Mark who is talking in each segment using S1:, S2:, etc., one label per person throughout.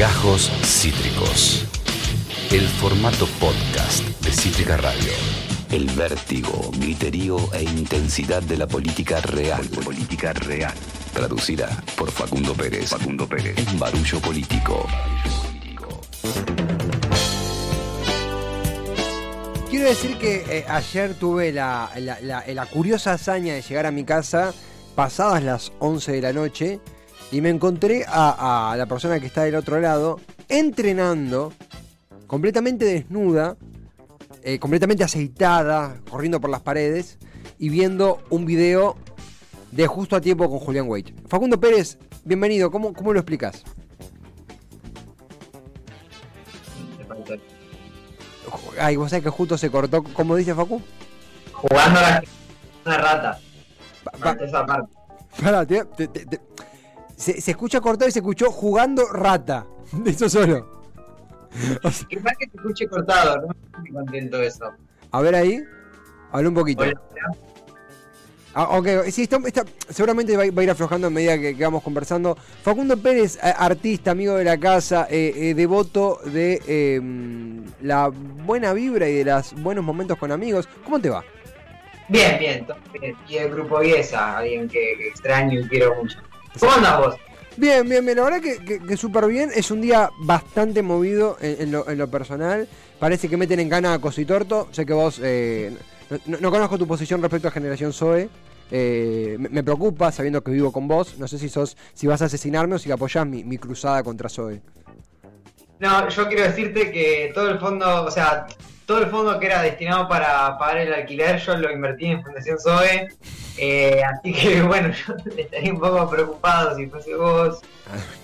S1: Gajos Cítricos. El formato podcast de Cítrica Radio. El vértigo, griterío e intensidad de la política real. Política real. Traducida por Facundo Pérez. Facundo Pérez. En Barullo Político.
S2: Quiero decir que eh, ayer tuve la, la- la- la curiosa hazaña de llegar a mi casa pasadas las 11 de la noche y me encontré a, a la persona que está del otro lado entrenando completamente desnuda, eh, completamente aceitada, corriendo por las paredes y viendo un video de justo a tiempo con Julián Wade. Facundo Pérez, bienvenido, ¿cómo, cómo lo explicas? Ay, vos sabés que justo se cortó, ¿cómo dice Facu?
S3: Jugando a la una rata.
S2: Pa- pa-
S3: Esa parte.
S2: Pará, te- te- te- te- se, se escucha cortado y se escuchó jugando rata. Eso solo. O sea,
S3: Quizás que te escuche cortado, no estoy contento de eso.
S2: a ver ahí. Habla un poquito.
S3: Hola,
S2: Ah, ok, sí, está, está- seguramente va, a ir- va a ir aflojando a medida que, que vamos conversando. Facundo Pérez, eh, artista, amigo de la casa, eh, eh, devoto de eh, la buena vibra y de los buenos momentos con amigos. ¿Cómo te va?
S3: Bien, bien, todo bien. Y el grupo Viesa, alguien que, que extraño y quiero mucho. ¿Cómo andas vos?
S2: Bien, bien, bien. La verdad que, que, que súper bien. Es un día bastante movido en, en lo, en lo personal. Parece que meten en gana a Cositorto. Sé que vos... eh, no, no- no conozco tu posición respecto a Generación Zoe. Eh, me, me preocupa sabiendo que vivo con vos. No sé si sos si vas a asesinarme o si apoyás mi, mi cruzada contra Zoe.
S3: No, yo quiero decirte que todo el fondo, o sea, todo el fondo que era destinado para pagar el alquiler, yo lo invertí en Fundación Zoe. Eh, así que bueno, yo estaría un poco preocupado si fuese vos.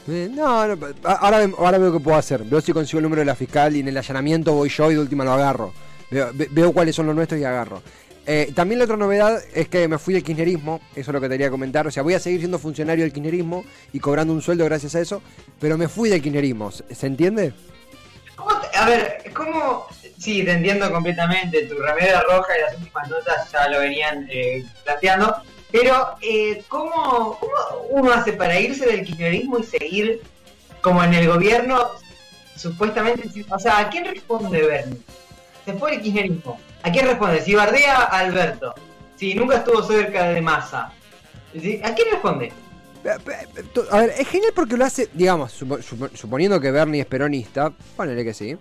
S2: Eh, no, no, ahora, ve- ahora veo qué puedo hacer. Veo si consigo el número de la fiscal y en el allanamiento voy yo y de última lo agarro. Veo, ve- veo cuáles son los nuestros y agarro. Eh, también la otra novedad es que me fui del kirchnerismo, eso es lo que te quería comentar. O sea, voy a seguir siendo funcionario del kirchnerismo y cobrando un sueldo gracias a eso, pero me fui del kirchnerismo. ¿Se se entiende?
S3: ¿Cómo te- a ver, ¿cómo? Sí, te entiendo completamente. Tu remera roja y las últimas notas ya lo venían eh, planteando. Pero, eh, ¿cómo, ¿cómo uno hace para irse del kirchnerismo y seguir como en el gobierno? Supuestamente, o sea, ¿a quién responde Bernie? Se fue el kirchnerismo. ¿A quién responde? Si bardea Alberto. Si nunca estuvo cerca de Massa. ¿A quién responde?
S2: A ver, es genial porque lo hace, digamos, supo- supo- suponiendo que Bernie es peronista, ponele que sí.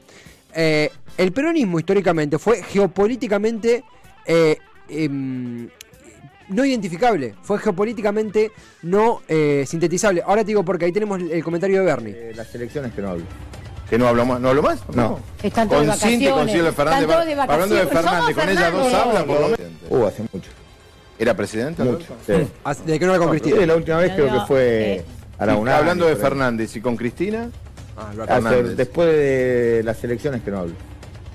S2: Eh, el peronismo históricamente fue geopolíticamente eh, em, no identificable, fue geopolíticamente no eh, sintetizable. Ahora te digo porque ahí tenemos el, comentario de Bernie.
S4: Eh, las elecciones que no hablo.
S5: ¿Que no hablo más? ¿No hablo más?
S4: No.
S6: Están todos de
S5: Con Cinti, con Fernández.
S6: De
S5: Hablando de. Fernández, con ella dos hablan por lo menos.
S4: Uh, hace mucho.
S5: ¿Era presidente?
S4: Mucho. Sí.
S2: Así- De que no era con Cristina.
S4: la última vez
S6: No,
S4: creo
S6: no,
S4: que fue
S6: eh.
S4: a la UNAM.
S5: Hablando de. Fernández y con Cristina,
S2: Ah,
S4: después de las elecciones que no hablo.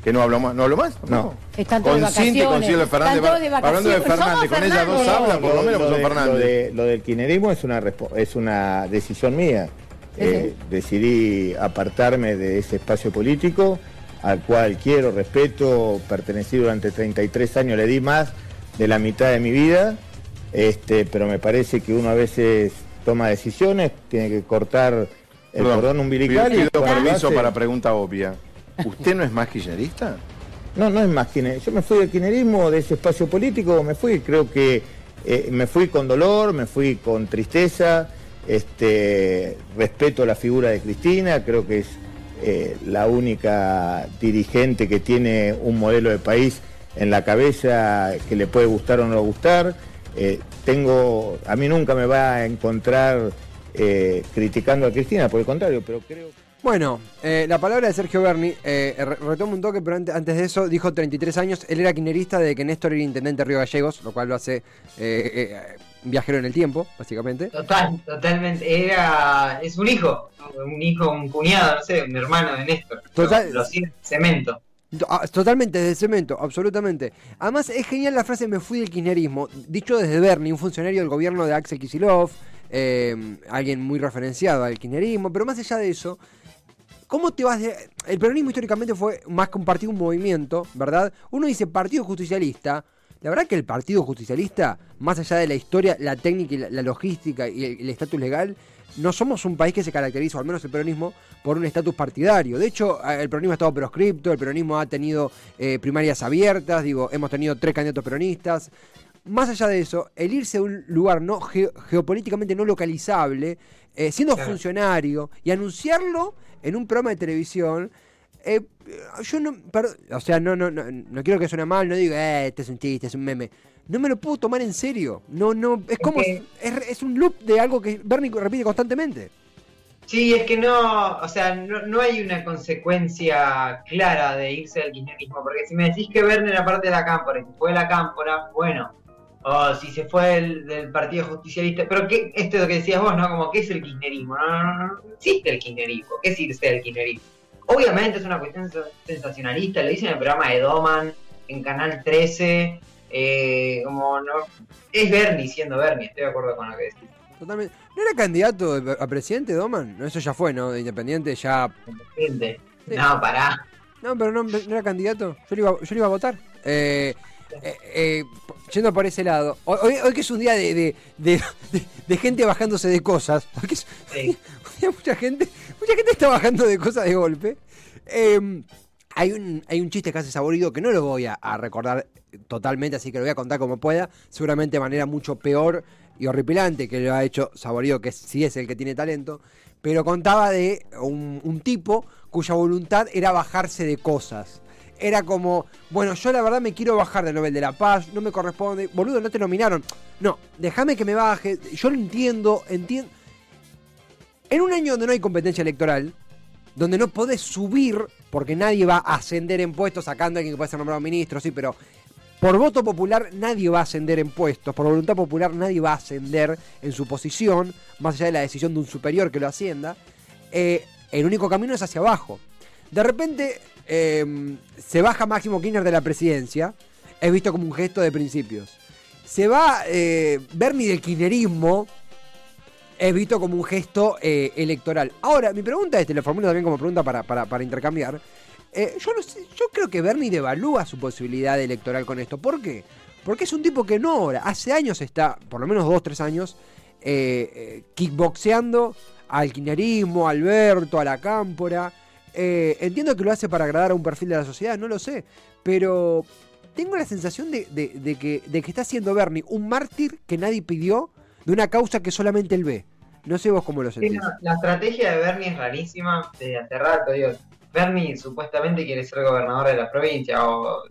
S5: ¿que no hablo más? ¿No hablo más?
S4: No.
S6: Están todos de
S5: Con Cinti, con. Silvia Fernández.
S6: Están todos de
S5: Hablando de. Fernández, con ella dos hablan, por lo menos,
S4: lo, de,
S5: Fernández.
S4: lo de- lo del kirchnerismo es una, es una decisión mía. Eh, decidí apartarme de ese espacio político al cual quiero, respeto, pertenecí durante 33 años, le di más de la mitad de mi vida, este, pero me parece que uno a veces toma decisiones, tiene que cortar el
S5: Perdón,
S4: cordón umbilical.
S5: Pido,
S4: y
S5: pido permiso
S4: hace-
S5: para pregunta obvia. ¿Usted no es más kirchnerista?
S4: No, no es más kirchner- Yo me fui del kirchnerismo, de ese espacio político, me fui, creo que eh, me fui con dolor, me fui con tristeza, este, respeto la figura de Cristina, creo que es eh, la única dirigente que tiene un modelo de país en la cabeza que le puede gustar o no gustar. Eh, tengo, a mí nunca me va a encontrar eh, criticando a Cristina, por el contrario, pero creo
S2: Bueno, eh, la palabra de Sergio Berni, eh, re- retomo un toque, pero ante- antes de eso dijo 33 años, él era kirchnerista de que Néstor era intendente de Río Gallegos, lo cual lo hace eh, eh, viajero en el tiempo, básicamente.
S3: Total, totalmente. Era, es un hijo, un hijo, un cuñado, no sé, un hermano de Néstor.
S2: Total.
S3: Lo, lo sigue, cemento.
S2: To- ah, Totalmente, desde cemento, absolutamente. Además, es genial la frase me fui del kirchnerismo, dicho desde Berni, un funcionario del gobierno de Axel Kicillof, eh, alguien muy referenciado al kirchnerismo, pero más allá de eso, ¿cómo te vas de...? El peronismo históricamente fue más que un partido, un movimiento, ¿verdad? Uno dice partido justicialista, la verdad que el partido justicialista, más allá de la historia, la técnica y la, logística y el estatus legal, no somos un país que se caracteriza, o al menos el peronismo, por un estatus partidario. De hecho, el peronismo ha estado proscripto, el peronismo ha tenido eh, primarias abiertas, digo, hemos tenido tres candidatos peronistas. Más allá de eso, el irse a un lugar no geo- geopolíticamente no localizable, eh, siendo
S3: Claro.
S2: funcionario y anunciarlo en un programa de televisión, eh, yo no, per- o sea, no, no, no, no quiero que suene mal, no digo, eh, este es un chiste, es un meme. No me lo puedo tomar en serio. No, no, es como, es, es un loop de algo que Bernie repite constantemente.
S3: Sí, es que no, o sea, no, no hay una consecuencia clara de irse al kirchnerismo, porque si me decís que Werner era parte de la cámpora y se fue de la cámpora, bueno, o si se fue del, del Partido Justicialista, pero ¿qué, esto es lo que decías vos, ¿no? Como, ¿qué es el kirchnerismo? No, no, no, no existe el kirchnerismo, ¿qué es irse del kirchnerismo? Obviamente es una cuestión sens- sensacionalista, lo dicen en el programa de Doman, en Canal 13, eh, como, no, es Bernie siendo Bernie, estoy de acuerdo con lo que decís.
S2: Totalmente. ¿No era candidato a presidente, Doman? No, eso ya fue, ¿no? De independiente, ya. Sí.
S3: No, pará.
S2: No, pero no, no era candidato. Yo lo iba, yo lo iba a votar. Eh, eh, eh, yendo por ese lado. Hoy, hoy- que es un día de, de, de- gente bajándose de cosas. Hoy que es
S3: Sí.
S2: mucha gente, mucha gente está bajando de cosas de golpe. Eh, hay un, hay un chiste que hace saborido que no lo voy a, a recordar totalmente, así que lo voy a contar como pueda. Seguramente de manera mucho peor y horripilante que lo ha hecho Saborido, que sí es el que tiene talento. Pero contaba de un, un tipo cuya voluntad era bajarse de cosas. Era como, bueno, yo la verdad me quiero bajar del Nobel de la Paz, no me corresponde. Boludo, no te nominaron. No, déjame que me baje. Yo lo entiendo, entiendo. En un año donde no hay competencia electoral, donde no podés subir, porque nadie va a ascender en puestos sacando a alguien que puede ser nombrado ministro, sí, pero por voto popular nadie va a ascender en puestos, por voluntad popular nadie va a ascender en su posición, más allá de la decisión de un superior que lo ascienda, eh, el único camino es hacia abajo. De repente eh, se baja Máximo Kirchner de la presidencia, es visto como un gesto de principios. Se va eh, Bernie del kirchnerismo, es visto como un gesto eh, electoral. Ahora, mi pregunta es, te lo formulo también como pregunta para, para, intercambiar. Eh, yo, no sé, yo creo que Bernie devalúa su posibilidad electoral con esto. ¿Por qué? Porque es un tipo que no ahora, hace años está, por lo menos dos, tres años, eh, kickboxeando al kirchnerismo, a Alberto, a la cámpora. Eh, entiendo que lo hace para agradar a un perfil de la sociedad, no lo sé. Pero tengo la sensación de, de- que, de que está siendo Bernie un mártir que nadie pidió de una causa que solamente él ve. No sé vos cómo lo sentís.
S3: la estrategia de Bernie es rarísima desde hace rato. Digo, Bernie supuestamente quiere ser gobernador de la provincia, o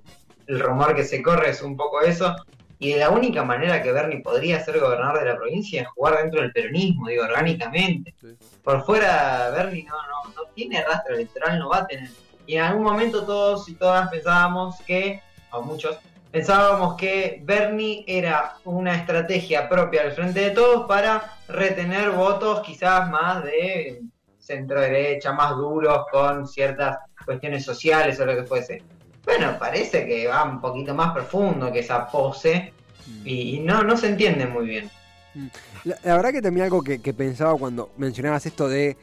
S3: el rumor que se corre es un poco eso. Y la única manera que Bernie podría ser gobernador de la provincia es jugar dentro del peronismo, digo, orgánicamente.
S2: Sí.
S3: Por fuera, Bernie no, no, no tiene rastro electoral, no va a tener. Y en algún momento todos y todas pensábamos que, o muchos, pensábamos que Bernie era una estrategia propia del frente de todos para retener votos quizás más de centro derecha, más duros con ciertas cuestiones sociales o lo que fuese. Bueno, parece que va un poquito más profundo que esa pose y, y no, no se entiende muy bien.
S2: La, la verdad que también algo que, que pensaba cuando mencionabas esto de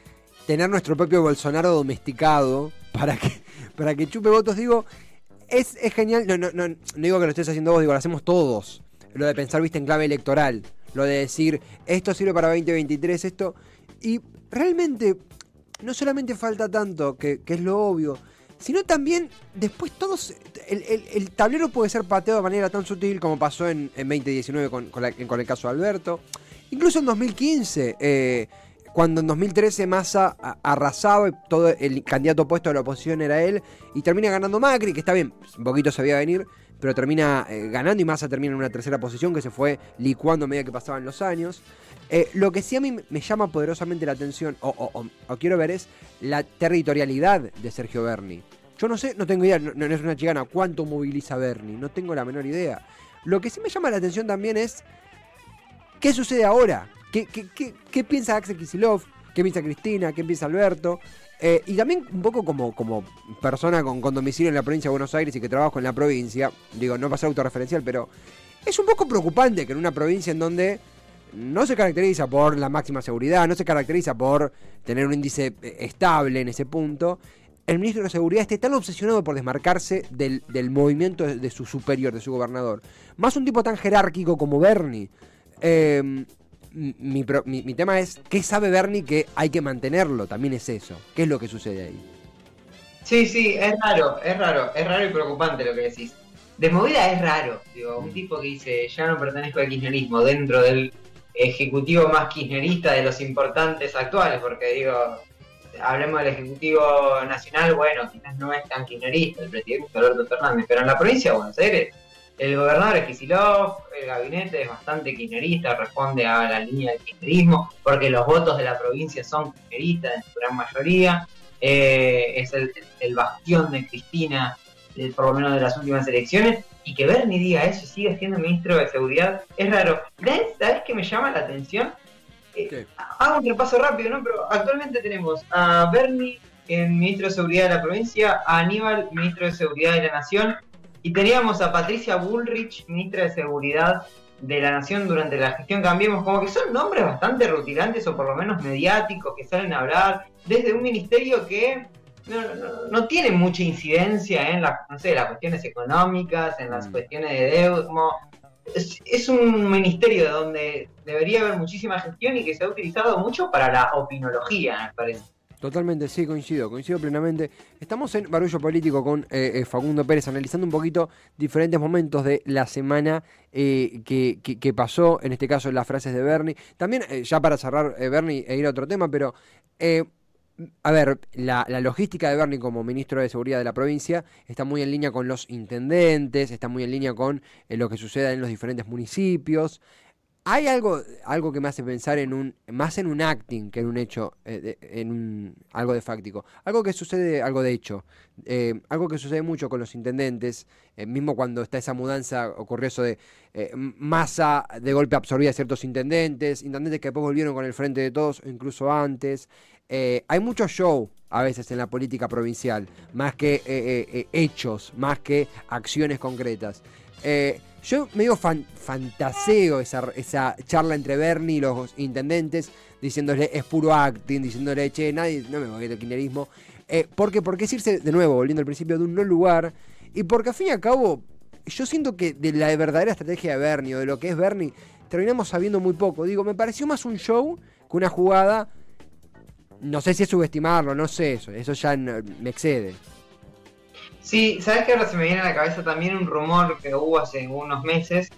S2: tener nuestro propio Bolsonaro domesticado para que, para que chupe votos, digo, es, es genial, no, no, no, no digo que lo estés haciendo vos, digo, lo hacemos todos. Lo de pensar, viste, en clave electoral. Lo de decir, esto sirve para 2023, esto. Y realmente, no solamente falta tanto, que, que es lo obvio, sino también después todos. El, el- tablero puede ser pateado de manera tan sutil como pasó en, en 2019 con, con con el caso de Alberto. Incluso en 2015, eh, cuando en 2013 Massa arrasaba todo el candidato opuesto de la oposición era él, y termina ganando Macri, que está bien, un poquito se venir, pero termina eh, ganando y Massa termina en una tercera posición que se fue licuando a medida que pasaban los años. Eh, lo que sí a mí me llama poderosamente la atención, o, o- quiero ver, es la territorialidad de Sergio Berni. Yo no sé, no tengo idea, no, es una chicana, cuánto moviliza Berni, no tengo la menor idea. Lo que sí me llama la atención también es qué sucede ahora. ¿Qué, qué, piensa Axel Kicillof? ¿Qué piensa Cristina? ¿Qué piensa Alberto? Eh, y también un poco como, como persona con, domicilio en la provincia de Buenos Aires y que trabajo en la provincia, digo, no para ser autorreferencial, pero es un poco preocupante que en una provincia en donde no se caracteriza por la máxima seguridad, no se caracteriza por tener un índice eh, estable en ese punto, el ministro de Seguridad esté tan obsesionado por desmarcarse del, del movimiento de, de su superior, de su gobernador. Más un tipo tan jerárquico como Bernie. Eh, mi, pro- mi- mi tema es, ¿qué sabe Bernie que hay que mantenerlo? También es eso. ¿Qué es lo que sucede ahí?
S3: Sí, sí, es raro, es raro, es raro y preocupante lo que decís. De movida es raro, digo, un tipo que dice, ya no pertenezco al kirchnerismo dentro del ejecutivo más kirchnerista de los importantes actuales, porque digo, hablemos del ejecutivo nacional, bueno, quizás no es tan kirchnerista, el presidente es Alberto Fernández, pero en la provincia de Buenos Aires, el gobernador es Kicillof, el gabinete es bastante kirchnerista, responde a la línea del kirchnerismo, porque los votos de la provincia son kirchneristas en su gran mayoría, eh, es el, el bastión de Cristina, eh, por lo menos de las últimas elecciones, y que Bernie diga eso y siga siendo ministro de Seguridad, es raro. ¿Sabes qué me llama la atención? Eh, hago un repaso rápido, ¿no? Pero actualmente tenemos a Bernie, eh, ministro de Seguridad de la provincia, a Aníbal, ministro de Seguridad de la Nación, y teníamos a Patricia Bullrich, ministra de Seguridad de la Nación durante la gestión Cambiemos, como que son nombres bastante rutilantes o por lo menos mediáticos que salen a hablar desde un ministerio que no, no- no tiene mucha incidencia en las, no sé, las cuestiones económicas, en las
S2: Mm.
S3: cuestiones de deuda, como- es, es un ministerio donde debería haber muchísima gestión y que se ha utilizado mucho para la opinología, me parece.
S2: Totalmente, sí, coincido, coincido plenamente. Estamos en Barullo Político con eh, eh, Facundo Pérez, analizando un poquito diferentes momentos de la semana eh, que, que- que pasó, en este caso las frases de Bernie. También, eh, ya para cerrar eh, Bernie e ir a otro tema, pero, a ver, la, logística de Bernie como ministro de Seguridad de la provincia está muy en línea con los intendentes, está muy en línea con eh, lo que sucede en los diferentes municipios. Hay algo, algo que me hace pensar en un, más en un acting que en un hecho, eh, en algo de fáctico. Algo que sucede, algo de hecho. Eh, algo que sucede mucho con los intendentes, eh, mismo cuando está esa mudanza, ocurrió eso de masa de golpe absorbida a ciertos intendentes, intendentes que después volvieron con el frente de todos, incluso antes. Hay mucho show a veces en la política provincial, más que hechos, más que acciones concretas. Yo medio fan- fantaseo esa, esa charla entre Bernie y los intendentes, diciéndole es puro acting, diciéndole, che, nadie, no me voy del kirchnerismo. Eh, porque, porque es irse, de nuevo, volviendo al principio, de un no lugar, y porque al fin y al cabo, yo siento que de la verdadera estrategia de Bernie o de lo que es Bernie, terminamos sabiendo muy poco. Digo, me pareció más un show que una jugada. No sé si es subestimarlo, no sé eso, eso ya me excede.
S3: Sí, ¿sabes que ahora se me viene a la cabeza también un rumor que hubo hace unos meses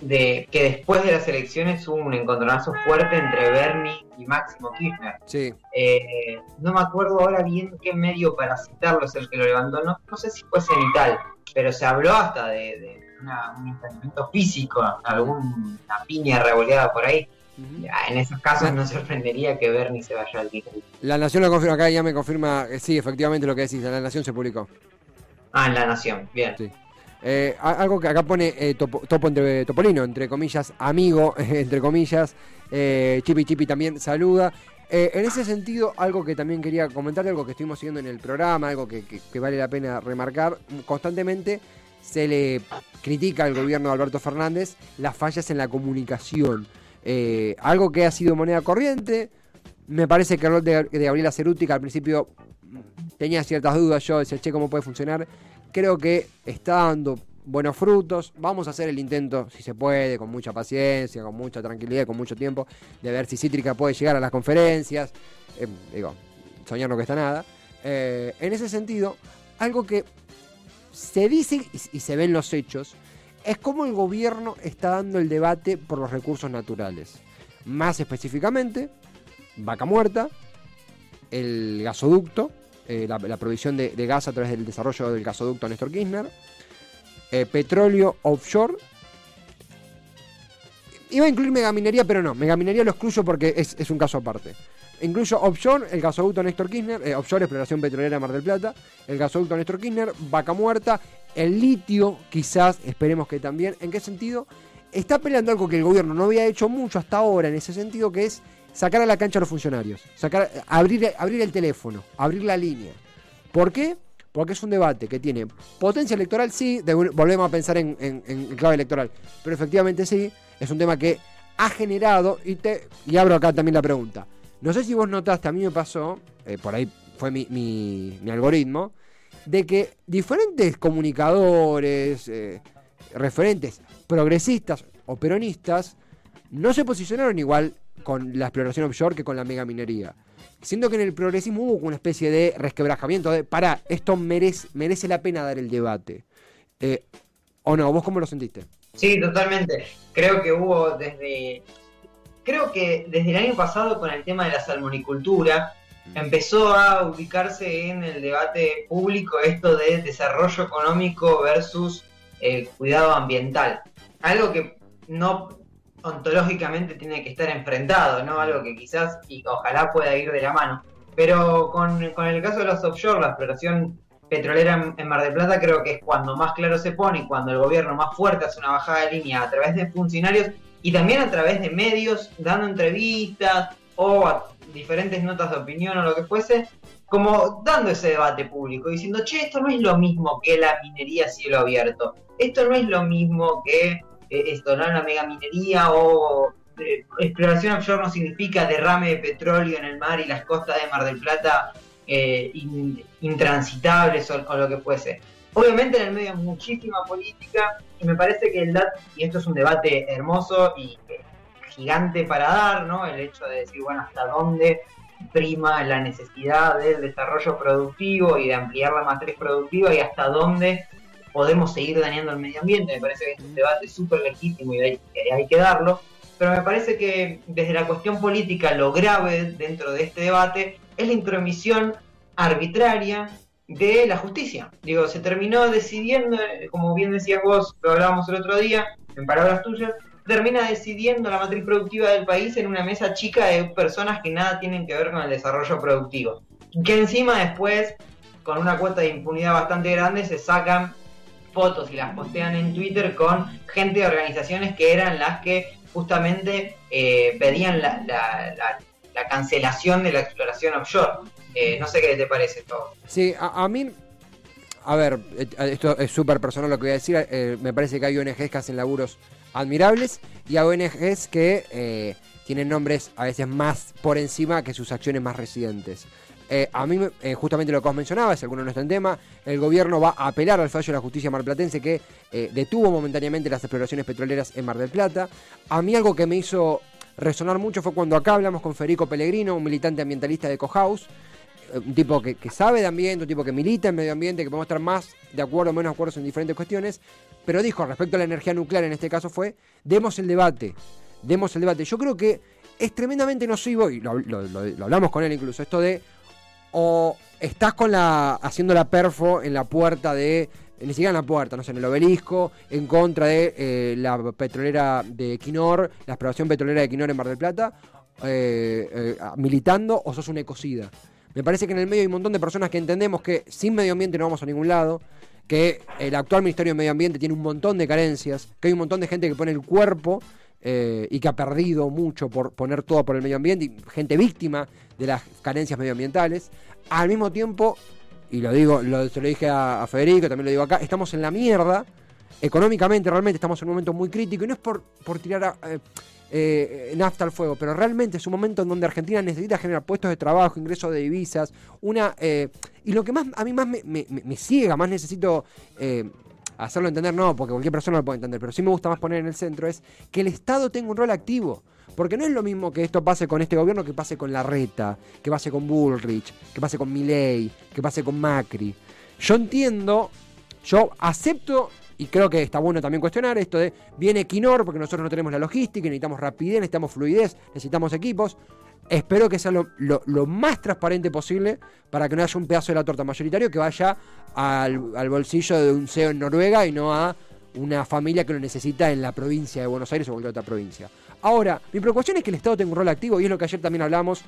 S3: de que después de las elecciones hubo un encontronazo fuerte entre Bernie y Máximo Kirchner?
S2: Sí,
S3: Eh, no me acuerdo ahora bien qué medio para citarlo es el que lo levantó, no, no sé si fue cenital, pero se habló hasta de, de una- un enfrentamiento físico, alguna piña revoleada por ahí. Ya, En esos casos no sorprendería que Bernie se vaya al kirchnerismo.
S2: La Nación lo confirma acá, ya me confirma, eh, sí, efectivamente lo que decís, La Nación se publicó.
S3: Ah, en La Nación, bien.
S2: Sí. Eh, algo que acá pone eh, topo, topo entre Topolino, entre comillas, amigo, entre comillas, eh, Chipi Chipi también saluda. Eh, en ese sentido, algo que también quería comentar, algo que estuvimos siguiendo en el programa, algo que, vale la pena remarcar, constantemente se le critica al gobierno de Alberto Fernández las fallas en la comunicación. Eh, algo que ha sido moneda corriente, me parece que el rol de, de Gabriela Cerúti, que al principio tenía ciertas dudas, yo decía, che, ¿cómo puede funcionar? Creo que está dando buenos frutos. Vamos a hacer el intento, si se puede, con mucha paciencia, con mucha tranquilidad, con mucho tiempo, de ver si Cítrica puede llegar a las conferencias. Eh, digo, soñar no cuesta nada. Eh, en ese sentido, algo que se dice y, se ve en los hechos es cómo el gobierno está dando el debate por los recursos naturales. Más específicamente, vaca muerta, el gasoducto, eh, la, provisión de, gas a través del desarrollo del gasoducto Néstor Kirchner, eh, petróleo offshore. Iba a incluir megaminería, pero no, megaminería lo excluyo porque es, es un caso aparte. Incluyo offshore, el gasoducto Néstor Kirchner, eh, offshore exploración petrolera Mar del Plata, el gasoducto Néstor Kirchner, vaca muerta, el litio, quizás, esperemos que también. ¿En qué sentido? Está peleando algo que el gobierno no había hecho mucho hasta ahora en ese sentido, que es sacar a la cancha a los funcionarios, sacar, abrir, abrir el teléfono, abrir la línea. ¿Por qué? Porque es un debate que tiene potencia electoral, sí, volvemos a pensar en, en- en clave electoral, pero efectivamente sí, es un tema que ha generado, y, te, y abro acá también la pregunta, no sé si vos notaste, a mí me pasó, eh, por ahí fue mi, mi- mi algoritmo, de que diferentes comunicadores, eh, referentes progresistas o peronistas, no se posicionaron igual con la exploración offshore que con la megaminería. Siendo que en el progresismo hubo una especie de resquebrajamiento de, para, esto merece, merece la pena dar el debate. Eh, ¿O no? ¿Vos cómo lo sentiste?
S3: Sí, totalmente. Creo que hubo desde. Creo que desde el año pasado con el tema de la salmonicultura empezó a ubicarse en el debate público esto de desarrollo económico versus eh, cuidado ambiental. Algo que no ontológicamente tiene que estar enfrentado, ¿no? Algo que quizás y ojalá pueda ir de la mano. Pero con, con el caso de los offshore, la exploración petrolera en, en Mar del Plata creo que es cuando más claro se pone y cuando el gobierno más fuerte hace una bajada de línea a través de funcionarios y también a través de medios dando entrevistas o a diferentes notas de opinión o lo que fuese, como dando ese debate público, diciendo, che, esto no es lo mismo que la minería a cielo abierto, esto no es lo mismo que eh, esto, no la mega minería o eh, exploración offshore no significa derrame de petróleo en el mar y las costas de Mar del Plata eh, in- intransitables o, lo que fuese. Obviamente en el medio hay muchísima política y me parece que el dat y esto es un debate hermoso y gigante para dar, ¿no? El hecho de decir, bueno, hasta dónde prima la necesidad del desarrollo productivo y de ampliar la matriz productiva y hasta dónde podemos seguir dañando el medio ambiente. Me parece que es un debate súper legítimo y hay, que- hay que darlo. Pero me parece que desde la cuestión política lo grave dentro de este debate es la intromisión arbitraria de la justicia. Digo, se terminó decidiendo, eh, como bien decías vos, lo hablábamos el otro día, en palabras tuyas, termina decidiendo la matriz productiva del país en una mesa chica de personas que nada tienen que ver con el desarrollo productivo. Que encima después, con una cuota de impunidad bastante grande, se sacan fotos y las postean en Twitter con gente de organizaciones que eran las que justamente eh, pedían la, la- la- la cancelación de la exploración offshore. Eh, no sé qué te parece todo.
S2: Sí, a, mí. A ver, eh, esto es súper personal lo que voy a decir. me parece que hay ONGs que hacen laburos admirables y hay ONGs que eh, tienen nombres a veces más por encima que sus acciones más residentes. Eh, a mí, eh, justamente lo que os mencionaba, si alguno no está en tema, el gobierno va a apelar al fallo de la justicia marplatense que eh, detuvo momentáneamente las exploraciones petroleras en Mar del Plata. A mí algo que me hizo resonar mucho fue cuando acá hablamos con Federico Pellegrino, un militante ambientalista de Cohouse, un tipo que, sabe de ambiente, un tipo que milita en medio ambiente, que podemos estar más de acuerdo o menos de acuerdo en diferentes cuestiones, pero dijo respecto a la energía nuclear en este caso fue, demos el debate, demos el debate. Yo creo que es tremendamente nocivo, y lo, hablamos con él incluso, esto de o estás con la haciendo la perfo en la puerta de ni siquiera en la puerta, no sé, en el obelisco, en contra de eh, la petrolera de Equinor, la exploración petrolera de Equinor en Mar del Plata, eh, eh, militando o sos un ecocida. Me parece que en el medio hay un montón de personas que entendemos que sin medio ambiente no vamos a ningún lado, que el actual Ministerio de Medio Ambiente tiene un montón de carencias, que hay un montón de gente que pone el cuerpo eh, y que ha perdido mucho por poner todo por el medio ambiente, y gente víctima de las carencias medioambientales. Al mismo tiempo, y lo digo, lo, se lo dije a, Federico, también lo digo acá, estamos en la mierda, económicamente realmente estamos en un momento muy crítico, y no es por, por tirar eh, eh, nafta al fuego, pero realmente es un momento en donde Argentina necesita generar puestos de trabajo, ingresos de divisas, una y lo que más a mí más me, me- ciega, más necesito eh, hacerlo entender, no, porque cualquier persona lo puede entender, pero sí me gusta más poner en el centro, es que el Estado tenga un rol activo. Porque no es lo mismo que esto pase con este gobierno que pase con Larreta, que pase con Bullrich, que pase con Milei, que pase con Macri. Yo entiendo, yo acepto y creo que está bueno también cuestionar esto de viene Equinor porque nosotros no tenemos la logística, necesitamos rapidez, necesitamos fluidez, necesitamos equipos. Espero que sea lo, más transparente posible para que no haya un pedazo de la torta mayoritario que vaya al, bolsillo de un CEO en Noruega y no a una familia que lo necesita en la provincia de Buenos Aires o cualquier otra provincia. Ahora, mi preocupación es que el Estado tenga un rol activo y es lo que ayer también hablamos,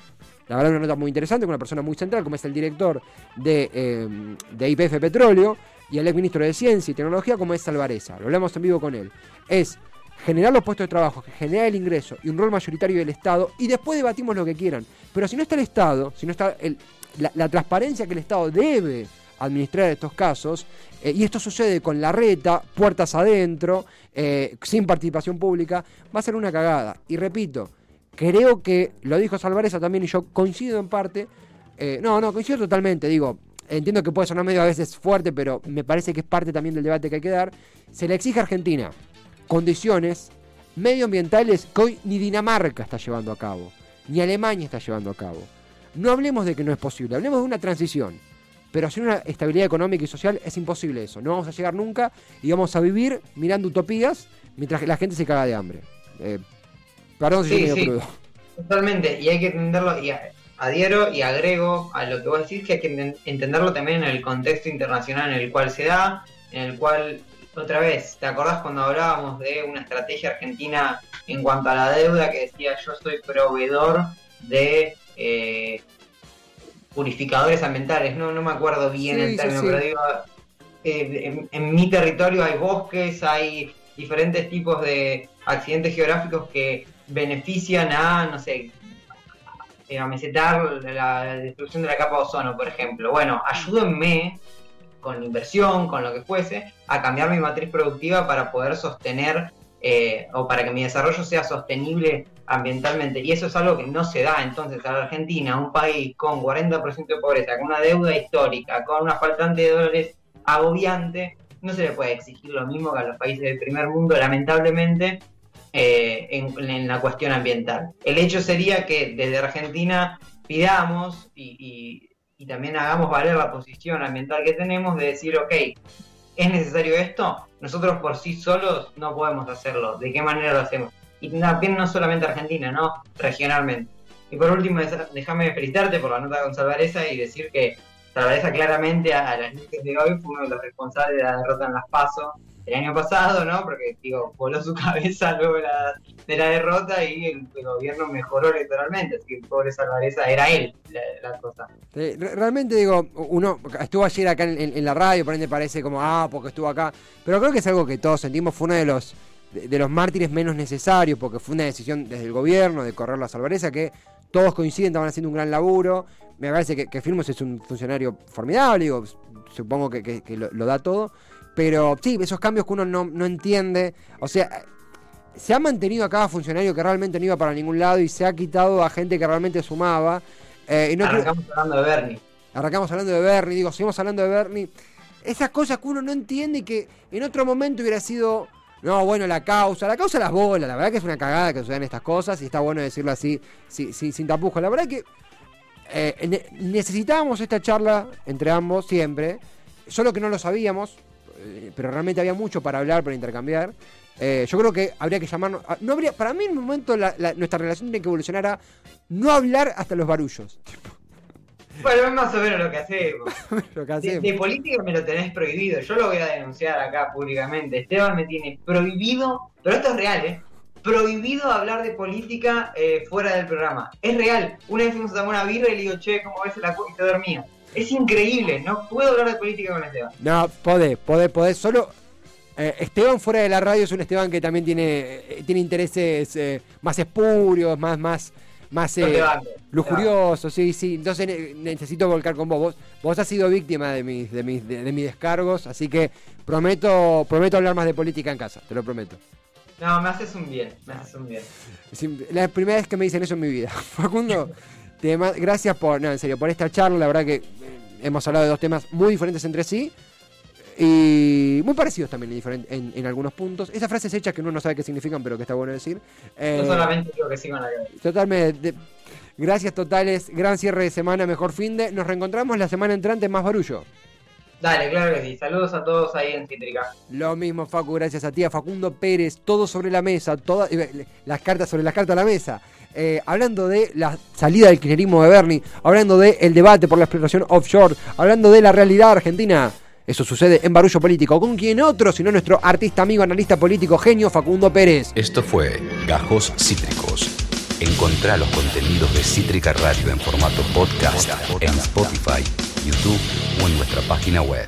S2: la verdad una nota muy interesante con una persona muy central como es el director de, eh, IPF Petróleo y el ex ministro de Ciencia y Tecnología como es Alvareza. Lo hablamos en vivo con él. Es generar los puestos de trabajo, generar el ingreso y un rol mayoritario del Estado y después debatimos lo que quieran. Pero si no está el Estado, si no está el- la, la transparencia que el Estado debe administrar estos casos, eh, y esto sucede con la reta, puertas adentro, eh, sin participación pública, va a ser una cagada. Y repito, creo que, lo dijo Salvareza también y yo coincido en parte, eh, no, no, coincido totalmente, digo, entiendo que puede sonar medio a veces fuerte, pero me parece que es parte también del debate que hay que dar, se le exige a Argentina condiciones medioambientales que hoy ni Dinamarca está llevando a cabo, ni Alemania está llevando a cabo. No hablemos de que no es posible, hablemos de una transición. Pero sin una estabilidad económica y social es imposible eso. No vamos a llegar nunca y vamos a vivir mirando utopías mientras que la gente se caga de hambre. Eh, perdón si
S3: Sí,
S2: soy medio
S3: sí.
S2: crudo.
S3: Totalmente, y hay que entenderlo, y adhiero y agrego a lo que vos decís, que hay que enten- entenderlo también en el contexto internacional en el cual se da, en el cual, otra vez, ¿te acordás cuando hablábamos de una estrategia argentina en cuanto a la deuda que decía yo soy proveedor de eh, purificadores ambientales? No, no me acuerdo bien
S2: Sí,
S3: el término,
S2: sí.
S3: pero digo, eh, en, en mi territorio hay bosques, hay diferentes tipos de accidentes geográficos que benefician a, no sé, eh, a mesetar la destrucción de la capa de ozono, por ejemplo. Bueno, ayúdenme con inversión, con lo que fuese, a cambiar mi matriz productiva para poder sostener eh, o para que mi desarrollo sea sostenible ambientalmente. Y eso es algo que no se da entonces a la Argentina, un país con 40% de pobreza, con una deuda histórica, con una faltante de dólares agobiante, no se le puede exigir lo mismo que a los países del primer mundo, lamentablemente, eh, en, la cuestión ambiental. El hecho sería que desde Argentina pidamos y- y también hagamos valer la posición ambiental que tenemos de decir, ok, ¿es necesario esto? Nosotros por sí solos no podemos hacerlo. ¿De qué manera lo hacemos? Y también no solamente Argentina, ¿no? Regionalmente. Y por último, déjame felicitarte por la nota con Salvareza y decir que Salvareza claramente a, a las luces de hoy fue uno de los responsables de la derrota en las PASO el año pasado, ¿no? Porque, digo, voló su cabeza luego de la, de la derrota y el, el gobierno mejoró electoralmente. Así que el pobre Salvareza era él la, la cosa.
S2: Re- realmente digo, uno estuvo ayer acá en, en- en la radio, por ende parece como, ah, porque estuvo acá. Pero creo que es algo que todos sentimos, fue uno de los, de, de los mártires menos necesarios, porque fue una decisión desde el gobierno de correr la salvareza, que todos coinciden, estaban haciendo un gran laburo. Me parece que, que Firmus es un funcionario formidable, digo, supongo que, que- que lo, lo da todo. Pero sí, esos cambios que uno no, no entiende, o sea, se ha mantenido a cada funcionario que realmente no iba para ningún lado y se ha quitado a gente que realmente sumaba. Eh, y no quiero-
S3: Arrancamos hablando de Bernie.
S2: Arrancamos hablando de Bernie, digo, seguimos hablando de Bernie. Esas cosas que uno no entiende y que en otro momento hubiera sido. No, bueno, la causa. La causa las bolas. La verdad que es una cagada que sucedan estas cosas y está bueno decirlo así, sin, sin, sin tapujos. La verdad que eh, ne- necesitábamos esta charla entre ambos siempre. Solo que no lo sabíamos, pero realmente había mucho para hablar, para intercambiar. Eh, yo creo que habría que llamarnos. a- No habría, para mí, en un momento, la- la- nuestra relación tiene que evolucionar a no hablar hasta los barullos.
S3: Bueno, es más o menos lo que hacemos.
S2: Lo que
S3: De,
S2: hacemos.
S3: de política me lo tenés prohibido. Yo lo voy a denunciar acá públicamente. Esteban me tiene prohibido, pero esto es real, ¿eh? Prohibido hablar de política eh, fuera del programa. Es real. Una vez fuimos a tomar una birra y le digo, che, ¿cómo ves la cosa? Y te dormía. Es increíble. No puedo hablar de política con Esteban.
S2: No, podés, podés, podés. Solo eh, Esteban fuera de la radio es un Esteban que también tiene, eh, tiene intereses eh, más espurios, más, más, más lujuriosos, sí, sí. Entonces ne- necesito volcar con vos. vos. Vos has sido víctima de mis, de mis, de, de mis descargos, así que prometo, prometo hablar más de política en casa, te lo prometo.
S3: No, me haces un bien. Me haces un bien.
S2: La primera vez que me dicen eso en mi vida. Facundo, gracias por, no, en serio, por esta charla. La verdad que eh, hemos hablado de dos temas muy diferentes entre sí y muy parecidos también en, en- en algunos puntos. Esas frases hechas que uno no sabe qué significan, pero que está bueno decir. Eh,
S3: Yo solamente digo que sigo en la
S2: totalmente. gracias totales. Gran cierre de semana, mejor fin de. Nos reencontramos la semana entrante en más barullo.
S3: Dale, claro que sí. Saludos a todos ahí en Cítrica.
S2: Lo mismo, Facu, gracias a ti, a Facundo Pérez, todo sobre la mesa, todas eh, las cartas sobre las cartas a la mesa. Eh, hablando de la salida del kirchnerismo de Bernie, hablando del el debate por la explotación offshore, hablando de la realidad argentina. Eso sucede en Barullo Político. ¿Con quién otro? Sino nuestro artista amigo, analista político, genio Facundo Pérez.
S1: Esto fue Gajos Cítricos. Encontrá los contenidos de Cítrica Radio en formato podcast en Spotify, YouTube o en nuestra página web.